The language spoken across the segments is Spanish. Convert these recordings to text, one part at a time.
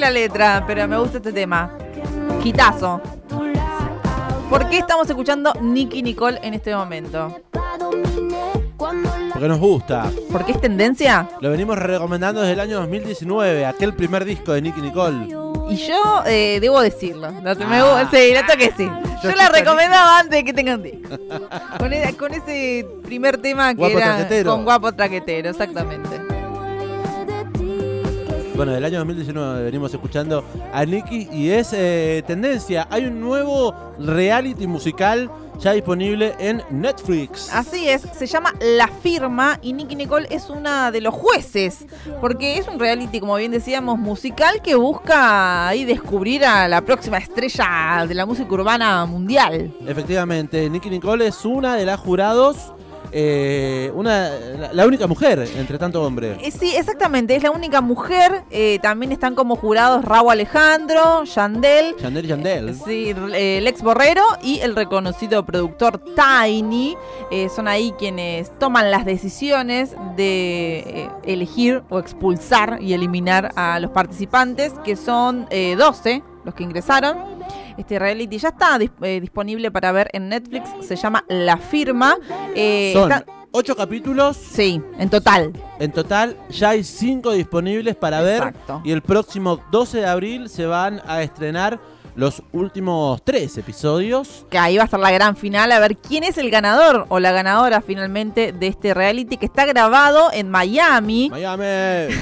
la letra, pero me gusta este tema. Quitazo. ¿Por qué estamos escuchando Nicky Nicole en este momento? Porque nos gusta. ¿Por qué es tendencia? Lo venimos recomendando desde el año 2019, aquel primer disco de Nicky Nicole. Y yo eh, debo decirlo. No, te- me Ah. sí, noto que sí. Yo la recomendaba antes de que tengan disco. Con, e- con ese primer tema que Guapo era traquetero. con guapo traquetero, exactamente. Bueno, del año 2019 venimos escuchando a Nicky y es eh, tendencia. Hay un nuevo reality musical ya disponible en Netflix. Así es, se llama La Firma y Nicky Nicole es una de los jueces, porque es un reality, como bien decíamos, musical que busca ahí descubrir a la próxima estrella de la música urbana mundial. Efectivamente, Nicky Nicole es una de las jurados, eh, una, la, la única mujer entre tanto hombre. Eh, sí, exactamente, es la única mujer. eh, también están como jurados Raúl Alejandro, Yandel, Yandel Yandel. Sí, eh, Lex Borrero y el reconocido productor Tiny eh, son ahí quienes toman las decisiones de eh, elegir o expulsar y eliminar a los participantes, que son eh, 12 los que ingresaron. Este reality ya está dis- eh, disponible para ver en Netflix, se llama La Firma. Eh, Son está- ocho capítulos. Sí, en total. En total ya hay cinco disponibles para ver. Exacto. Y el próximo 12 de abril se van a estrenar los últimos tres episodios. Que ahí va a estar la gran final, a ver quién es el ganador o la ganadora finalmente de este reality que está grabado en Miami. Miami.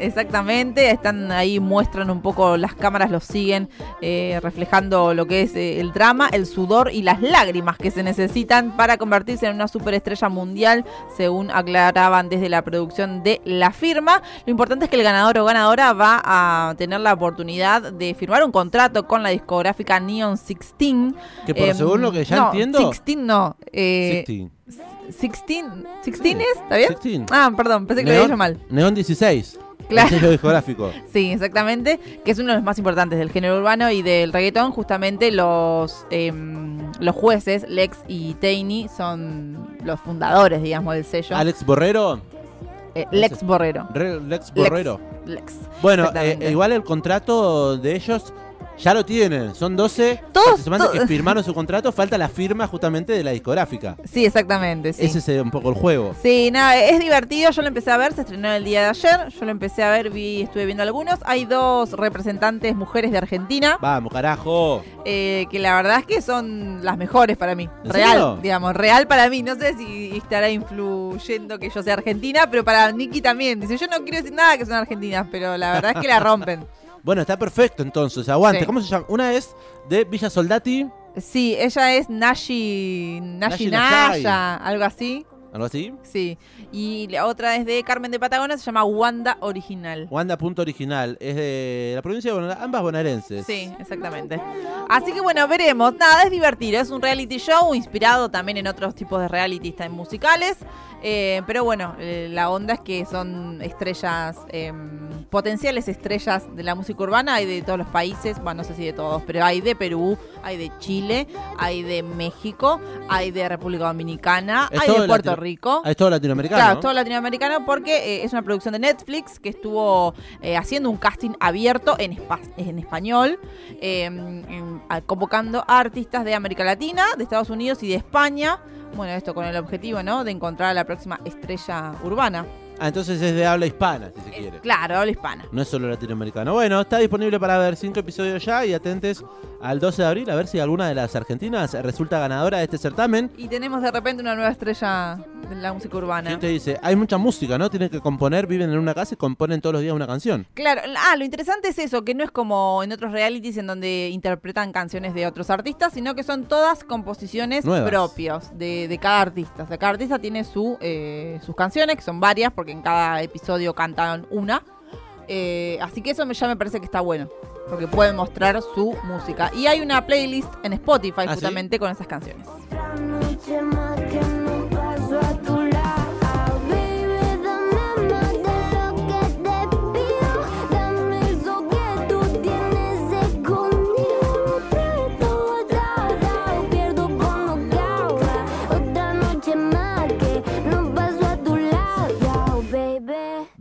Exactamente, están ahí, muestran un poco, las cámaras los siguen eh, reflejando lo que es eh, el drama, el sudor y las lágrimas que se necesitan para convertirse en una superestrella mundial, según aclaraban desde la producción de la firma. Lo importante es que el ganador o ganadora va a tener la oportunidad de firmar un contrato con la discográfica Neon 16. Que por Em, según lo que ya no, entiendo. 16 no. Eh, 16. 16, 16 es, ¿está bien? 16. Ah, perdón, pensé que lo había dicho mal. Neon 16. Claro. El discográfico. Sí, exactamente, que es uno de los más importantes del género urbano y del reggaetón. Justamente los, em, los jueces, Lex y Tainy, son los fundadores, digamos, del sello. Alex Borrero. Eh, Lex Borrero. Re- Lex Borrero. Lex. Bueno, eh, igual el contrato de ellos ya lo tienen. Son 12 Todos- participantes que firmaron su contrato. Falta la firma justamente de la discográfica. Sí, exactamente, sí. Ese es eh, un poco el juego. Sí, nada, es divertido. Yo lo empecé a ver, se estrenó el día de ayer. Yo lo empecé a ver, vi, estuve viendo algunos. Hay dos representantes mujeres de Argentina, Vamos, carajo. eh, que la verdad es que son las mejores para mí. ¿En Real, serio? digamos, real para mí. No sé si estará influyendo que yo sea argentina, pero para Nicky también. Dice, yo no quiero decir nada que son argentinas, pero la verdad es que la rompen. Bueno, está perfecto entonces. Aguante. Sí. ¿Cómo se llama? Una es de Villa Soldati. Sí, ella es Nashi, Nashi Nashi Nashai. Naya, algo así. Algo así. Sí. Y la otra es de Carmen de Patagones, se llama Wanda Original. Wanda Punto Original. Es de la provincia de Buenos ambas bonaerenses. Sí, exactamente. Así que bueno, veremos. Nada, es divertido. Es un reality show inspirado también en otros tipos de también musicales. Eh, pero bueno, eh, la onda es que son estrellas, eh, potenciales estrellas de la música urbana. Hay de todos los países, bueno, no sé si de todos, pero hay de Perú, hay de Chile, hay de México, hay de República Dominicana, Es hay de Puerto latino- Rico. Ah, es todo latinoamericano. Claro, todo latinoamericano porque eh, es una producción de Netflix que estuvo eh, haciendo un casting abierto en, espa- en español, eh, en- a- convocando a artistas de América Latina, de Estados Unidos y de España. Bueno, esto con el objetivo, ¿no? De encontrar a la próxima estrella urbana. Ah, entonces es de habla hispana, si se quiere. Claro, habla hispana. No es solo latinoamericano. Bueno, está disponible para ver cinco episodios ya y atentes al 12 de abril a ver si alguna de las argentinas resulta ganadora de este certamen. Y tenemos de repente una nueva estrella la música urbana. ¿Quién te dice? Hay mucha música, ¿no? Tienen que componer, viven en una casa y componen todos los días una canción. Claro, ah, lo interesante es eso, que no es como en otros realities en donde interpretan canciones de otros artistas, sino que son todas composiciones Nuevas. propias de, de cada artista. O sea, cada artista tiene su, eh, sus canciones, que son varias, porque en cada episodio cantan una. Eh, así que eso me- ya me parece que está bueno, porque pueden mostrar su música. Y hay una playlist en Spotify ¿Ah, sí? justamente con esas canciones.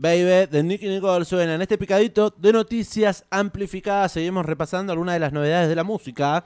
Baby de Nicky Nicole suena en este picadito de noticias amplificadas. Seguimos repasando algunas de las novedades de la música.